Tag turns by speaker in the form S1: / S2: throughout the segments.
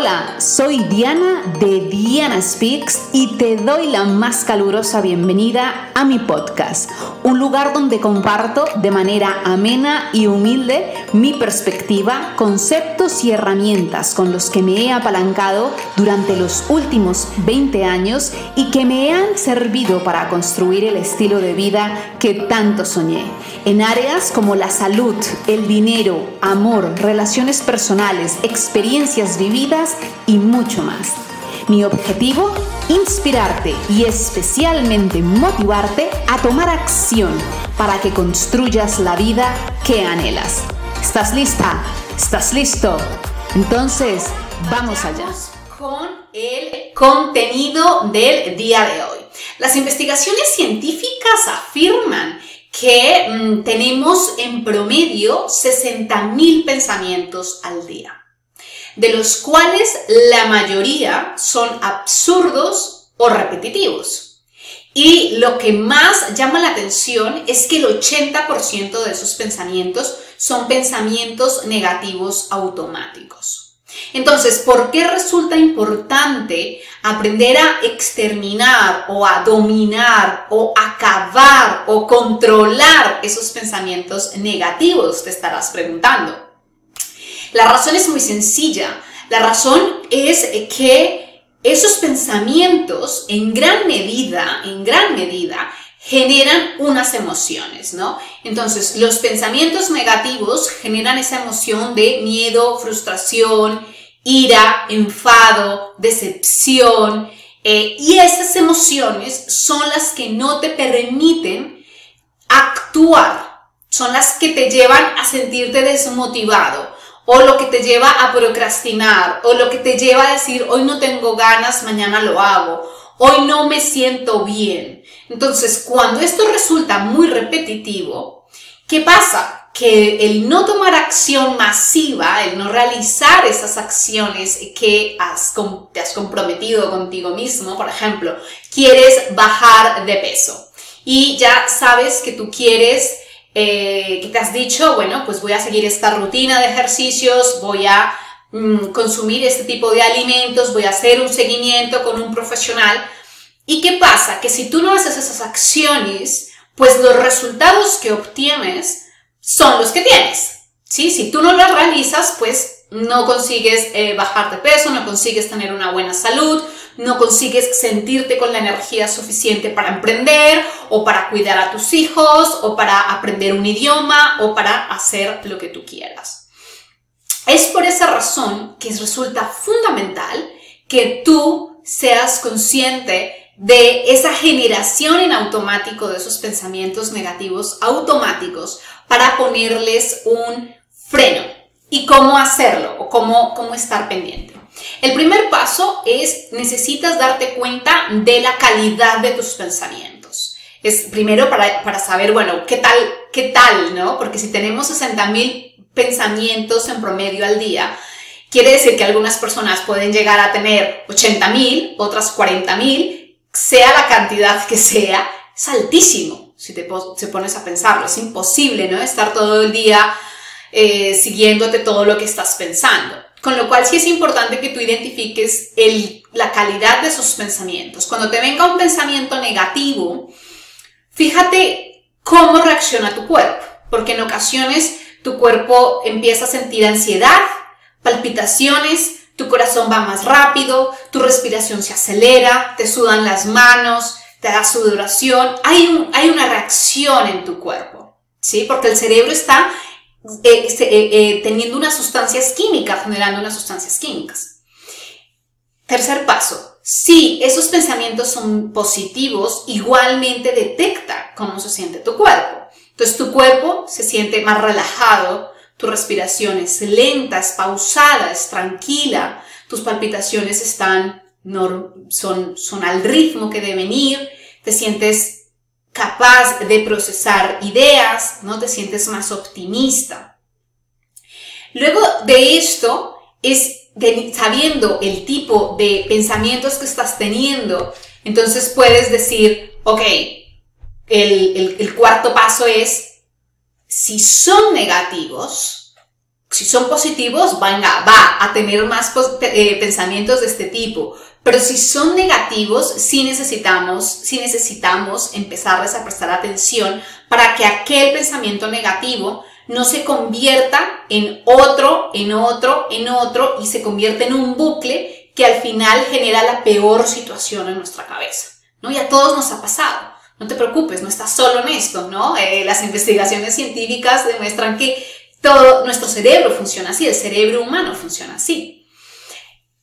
S1: Hola, soy Diana de Diana Speaks y te doy la más calurosa bienvenida a mi podcast, un lugar donde comparto de manera amena y humilde mi perspectiva, conceptos y herramientas con los que me he apalancado durante los últimos 20 años y que me han servido para construir el estilo de vida que tanto soñé, en áreas como la salud, el dinero, amor, relaciones personales, experiencias vividas, y mucho más. Mi objetivo, inspirarte y especialmente motivarte a tomar acción para que construyas la vida que anhelas. ¿Estás lista? ¿Estás listo? Entonces, vamos allá.
S2: Con el contenido del día de hoy. Las investigaciones científicas afirman que mm, tenemos en promedio 60.000 pensamientos al día de los cuales la mayoría son absurdos o repetitivos. Y lo que más llama la atención es que el 80% de esos pensamientos son pensamientos negativos automáticos. Entonces, ¿por qué resulta importante aprender a exterminar o a dominar o acabar o controlar esos pensamientos negativos? Te estarás preguntando. La razón es muy sencilla. La razón es que esos pensamientos en gran medida, en gran medida, generan unas emociones, ¿no? Entonces, los pensamientos negativos generan esa emoción de miedo, frustración, ira, enfado, decepción, eh, y esas emociones son las que no te permiten actuar, son las que te llevan a sentirte desmotivado, o lo que te lleva a procrastinar, o lo que te lleva a decir, hoy no tengo ganas, mañana lo hago, hoy no me siento bien. Entonces, cuando esto resulta muy repetitivo, ¿qué pasa? Que el no tomar acción masiva, el no realizar esas acciones que te has comprometido contigo mismo, por ejemplo, quieres bajar de peso y ya sabes que tú quieres eh, que te has dicho, bueno, pues voy a seguir esta rutina de ejercicios, voy a mm, consumir este tipo de alimentos, voy a hacer un seguimiento con un profesional. ¿Y qué pasa? Que si tú no haces esas acciones, pues los resultados que obtienes son los que tienes. ¿sí? Si tú no las realizas, pues no consigues eh, bajar de peso, no consigues tener una buena salud, no consigues sentirte con la energía suficiente para emprender o para cuidar a tus hijos o para aprender un idioma o para hacer lo que tú quieras. Es por esa razón que resulta fundamental que tú seas consciente de esa generación en automático de esos pensamientos negativos automáticos para ponerles un freno. ¿Y cómo hacerlo? ¿O cómo, cómo estar pendiente? El primer paso es necesitas darte cuenta de la calidad de tus pensamientos. Es primero para, saber, bueno, qué tal, qué tal, ¿no? Porque si tenemos 60 mil pensamientos en promedio al día, quiere decir que algunas personas pueden llegar a tener 80 mil, otras 40 mil, sea la cantidad que sea, es altísimo si te, pones a pensarlo. Es imposible, ¿no? Estar todo el día eh, siguiéndote todo lo que estás pensando. Con lo cual sí es importante que tú identifiques la calidad de esos pensamientos. Cuando te venga un pensamiento negativo, fíjate cómo reacciona tu cuerpo, porque en ocasiones tu cuerpo empieza a sentir ansiedad, palpitaciones, tu corazón va más rápido, tu respiración se acelera, te sudan las manos, te da sudoración, hay una reacción en tu cuerpo, ¿sí? Porque el cerebro está este, eh, eh, teniendo unas sustancias químicas, generando unas sustancias químicas. Tercer paso, si esos pensamientos son positivos, igualmente detecta cómo se siente tu cuerpo. Entonces tu cuerpo se siente más relajado, tu respiración es lenta, es pausada, es tranquila, tus palpitaciones están, son, son al ritmo que deben ir, te sientes capaz de procesar ideas, ¿no? Te sientes más optimista. Luego de esto, es sabiendo el tipo de pensamientos que estás teniendo, entonces puedes decir, ok, el, cuarto paso es, si son negativos, si son positivos, venga, va a tener más eh, pensamientos de este tipo. Pero si son negativos, sí necesitamos, sí necesitamos empezarles a prestar atención para que aquel pensamiento negativo no se convierta en otro, en otro, en otro y se convierta en un bucle que al final genera la peor situación en nuestra cabeza. ¿no? Y a todos nos ha pasado. No te preocupes, no estás solo en esto, ¿no? Eh, las investigaciones científicas demuestran que todo nuestro cerebro funciona así, el cerebro humano funciona así.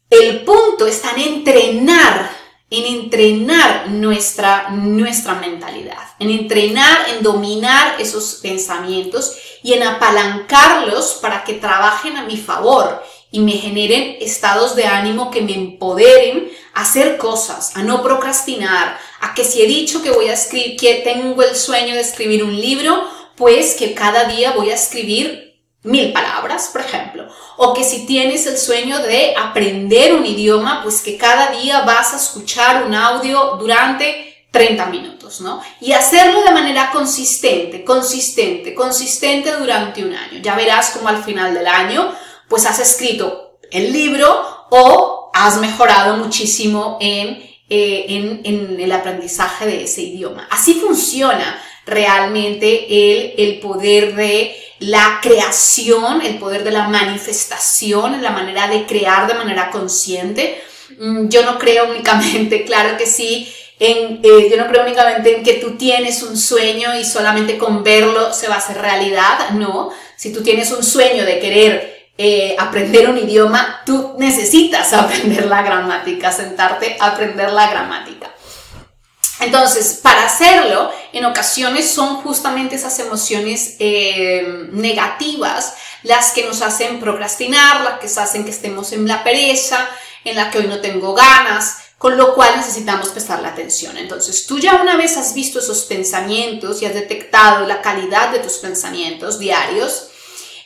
S2: El punto está en entrenar, en entrenar nuestra, nuestra mentalidad, en entrenar, en dominar esos pensamientos y en apalancarlos para que trabajen a mi favor y me generen estados de ánimo que me empoderen a hacer cosas, a no procrastinar, a que si he dicho que voy a escribir, que tengo el sueño de escribir un libro, pues que cada día voy a escribir mil palabras, por ejemplo. O que si tienes el sueño de aprender un idioma, pues que cada día vas a escuchar un audio durante 30 minutos, ¿no? Y hacerlo de manera consistente, consistente, consistente durante un año. Ya verás como al final del año, pues has escrito el libro o has mejorado muchísimo en, eh, en, en el aprendizaje de ese idioma. Así funciona realmente el, el poder de la creación, el poder de la manifestación, la manera de crear de manera consciente. Mm, yo no creo únicamente, claro que sí, en, eh, yo no creo únicamente en que tú tienes un sueño y solamente con verlo se va a hacer realidad, no. Si tú tienes un sueño de querer eh, aprender un idioma, tú necesitas aprender la gramática, sentarte a aprender la gramática. Entonces, para hacerlo, en ocasiones son justamente esas emociones eh, negativas las que nos hacen procrastinar, las que hacen que estemos en la pereza, en la que hoy no tengo ganas, con lo cual necesitamos prestar la atención. Entonces, tú ya una vez has visto esos pensamientos y has detectado la calidad de tus pensamientos diarios,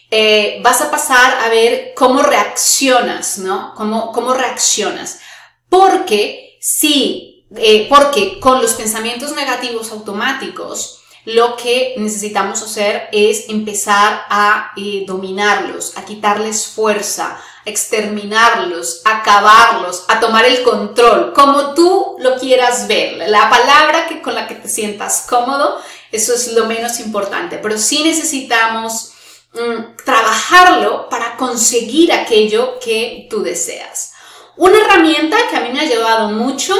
S2: eh, vas a pasar a ver cómo reaccionas, ¿no? Cómo, cómo reaccionas. Porque si eh, porque con los pensamientos negativos automáticos, lo que necesitamos hacer es empezar a eh, dominarlos, a quitarles fuerza, a exterminarlos, a acabarlos, a tomar el control, como tú lo quieras ver. La palabra que, con la que te sientas cómodo, eso es lo menos importante, pero sí necesitamos mm, trabajarlo para conseguir aquello que tú deseas. Una herramienta que a mí me ha ayudado mucho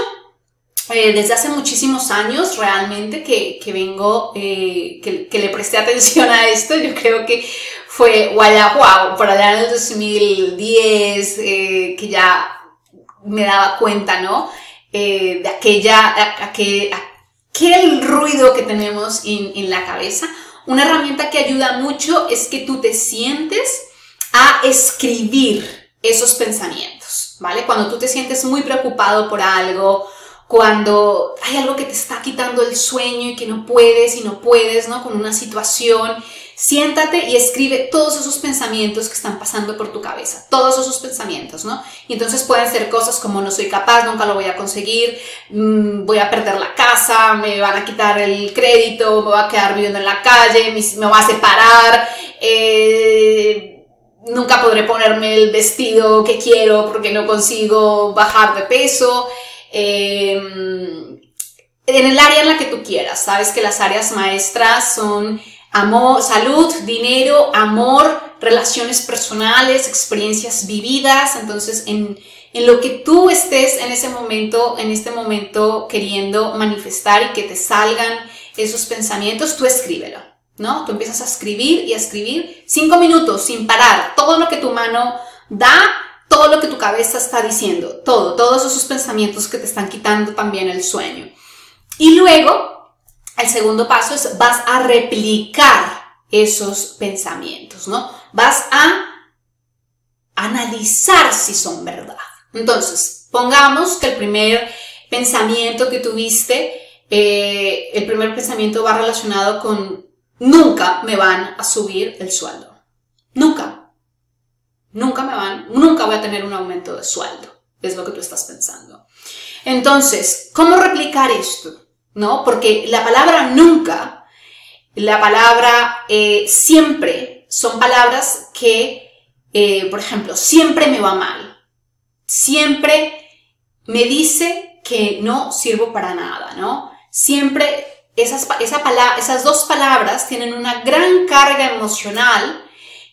S2: eh, desde hace muchísimos años realmente que, que vengo, eh, que, que, le presté atención a esto, yo creo que fue wow, por allá en el 2010, eh, que ya me daba cuenta, ¿no? de aquella, aquel, aquel ruido que tenemos en, en la cabeza. Una herramienta que ayuda mucho es que tú te sientes a escribir esos pensamientos, ¿vale? Cuando tú te sientes muy preocupado por algo, cuando hay algo que te está quitando el sueño y que no puedes y no puedes, ¿no? Con una situación, siéntate y escribe todos esos pensamientos que están pasando por tu cabeza, todos esos pensamientos, ¿no? Y entonces pueden ser cosas como no soy capaz, nunca lo voy a conseguir, mm, voy a perder la casa, me van a quitar el crédito, me voy a quedar viviendo en la calle, me va a separar, eh, nunca podré ponerme el vestido que quiero porque no consigo bajar de peso. Em, en el área en la que tú quieras. Sabes que las áreas maestras son amor, salud, dinero, amor, relaciones personales, experiencias vividas. Entonces, en, en lo que tú estés en ese momento, en este momento queriendo manifestar y que te salgan esos pensamientos, tú escríbelo. ¿No? Tú empiezas a escribir y a escribir cinco minutos sin parar. Todo lo que tu mano da, todo lo que tu cabeza está diciendo, todo, todos esos pensamientos que te están quitando también el sueño. Y luego, el segundo paso es vas a replicar esos pensamientos, ¿no? Vas a analizar si son verdad. Entonces, pongamos que el primer pensamiento que tuviste, eh, el primer pensamiento va relacionado con nunca me van a subir el sueldo. Nunca. Nunca me van, nunca voy a tener un aumento de sueldo. Es lo que tú estás pensando. Entonces, ¿cómo replicar esto? ¿No? Porque la palabra nunca, la palabra eh, siempre, son palabras que eh, por ejemplo, siempre me va mal, siempre me dice que no sirvo para nada, ¿no? Siempre esas, esas dos palabras tienen una gran carga emocional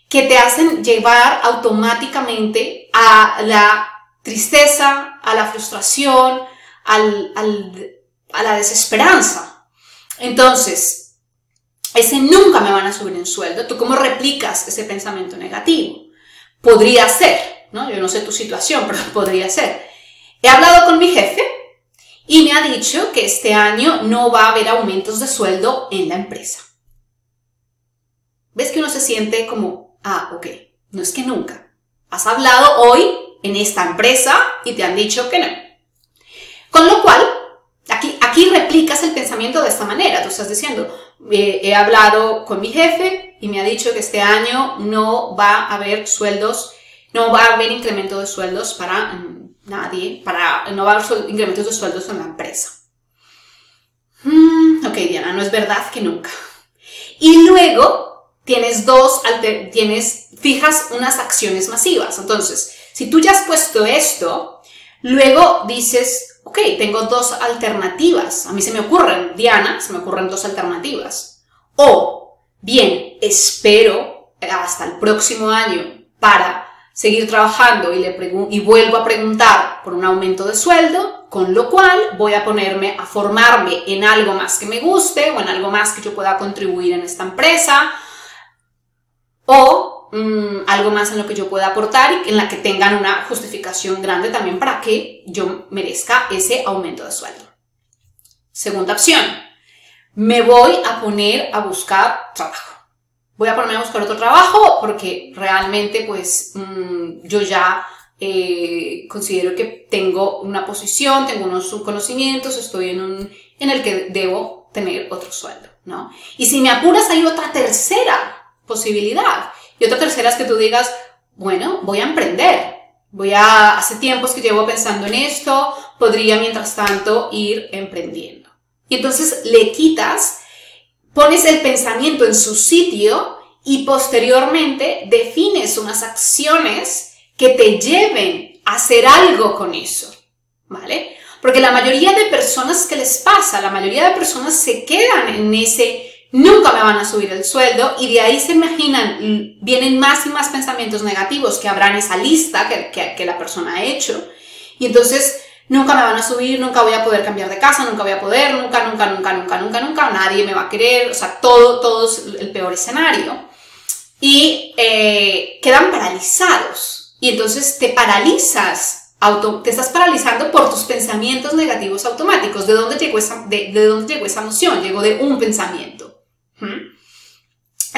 S2: que te hacen llevar automáticamente a la tristeza, a la frustración, al, a la desesperanza. Entonces, ese nunca me van a subir en sueldo. ¿Tú cómo replicas ese pensamiento negativo? Podría ser, ¿no? Yo no sé tu situación, pero podría ser. He hablado con mi jefe y me ha dicho que este año no va a haber aumentos de sueldo en la empresa. ¿Ves que uno se siente como, ah, ok, no es que nunca. Has hablado hoy en esta empresa y te han dicho que no. Con lo cual, aquí, aquí replicas el pensamiento de esta manera. Tú estás diciendo, he hablado con mi jefe y me ha dicho que este año no va a haber sueldos, no va a haber incremento de sueldos para nadie para no va a haber incrementos de sueldos en la empresa. Hmm, ok, Diana, no es verdad que nunca. Y luego tienes dos, tienes, fijas unas acciones masivas. Entonces, si tú ya has puesto esto, luego dices, ok, tengo dos alternativas. A mí se me ocurren, Diana, se me ocurren dos alternativas. O, bien, espero hasta el próximo año para seguir trabajando y, le y vuelvo a preguntar por un aumento de sueldo, con lo cual voy a ponerme a formarme en algo más que me guste o en algo más que yo pueda contribuir en esta empresa o mm, algo más en lo que yo pueda aportar y en la que tengan una justificación grande también para que yo merezca ese aumento de sueldo. Segunda opción, me voy a poner a buscar trabajo voy a ponerme a buscar otro trabajo porque realmente pues mm, yo ya eh, considero que tengo una posición, tengo unos conocimientos, estoy en un en el que debo tener otro sueldo, ¿no? Y si me apuras hay otra tercera posibilidad. Y otra tercera es que tú digas, bueno, voy a emprender. Voy a, hace tiempos que llevo pensando en esto, podría mientras tanto ir emprendiendo. Y entonces le quitas pones el pensamiento en su sitio y posteriormente defines unas acciones que te lleven a hacer algo con eso, ¿vale? Porque la mayoría de personas que les pasa, la mayoría de personas se quedan en ese nunca me van a subir el sueldo y de ahí se imaginan, vienen más y más pensamientos negativos que habrá en esa lista que, que, que la persona ha hecho. Y entonces nunca me van a subir, nunca voy a poder cambiar de casa, nunca voy a poder, nunca, nunca, nunca, nunca, nunca, nunca, nadie me va a querer, o sea, todo, todo es el peor escenario. Y eh, quedan paralizados. Y entonces te paralizas, auto, te estás paralizando por tus pensamientos negativos automáticos. ¿De dónde llegó esa, de, de dónde llegó esa emoción? Llegó de un pensamiento.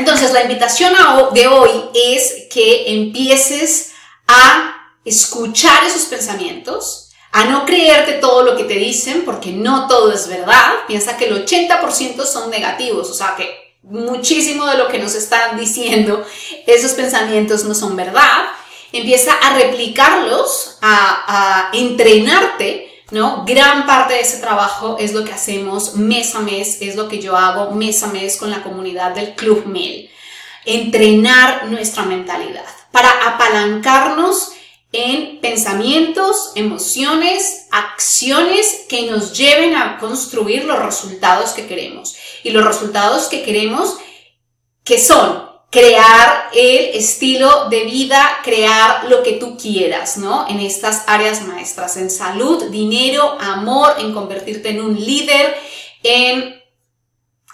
S2: Entonces, la invitación de hoy es que empieces a escuchar esos pensamientos, a no creerte todo lo que te dicen, porque no todo es verdad. Piensa que el 80% son negativos, o sea que muchísimo de lo que nos están diciendo, esos pensamientos no son verdad. Empieza a replicarlos, a, a entrenarte, ¿no? Gran parte de ese trabajo es lo que hacemos mes a mes, es lo que yo hago mes a mes con la comunidad del Club Mail. Entrenar nuestra mentalidad para apalancarnos en pensamientos, emociones, acciones que nos lleven a construir los resultados que queremos. Y los resultados que queremos, que son crear el estilo de vida, crear lo que tú quieras, ¿no? En estas áreas maestras, en salud, dinero, amor, en convertirte en un líder, en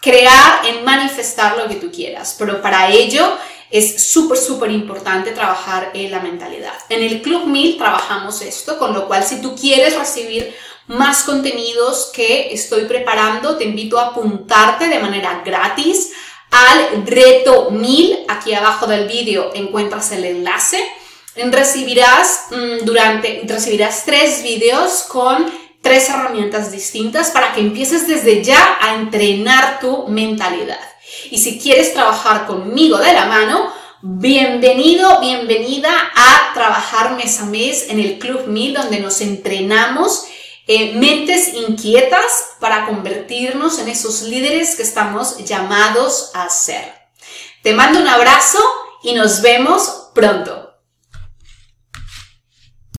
S2: crear, en manifestar lo que tú quieras. Pero para ello es súper, súper importante trabajar en la mentalidad. En el Club 1000 trabajamos esto, con lo cual si tú quieres recibir más contenidos que estoy preparando, te invito a apuntarte de manera gratis al reto 1000. Aquí abajo del vídeo encuentras el enlace. Recibirás mm, durante, recibirás tres vídeos con tres herramientas distintas para que empieces desde ya a entrenar tu mentalidad. Y si quieres trabajar conmigo de la mano, bienvenido, bienvenida a trabajar mes a mes en el Club 1000 donde nos entrenamos eh, mentes inquietas para convertirnos en esos líderes que estamos llamados a ser. Te mando un abrazo y nos vemos pronto.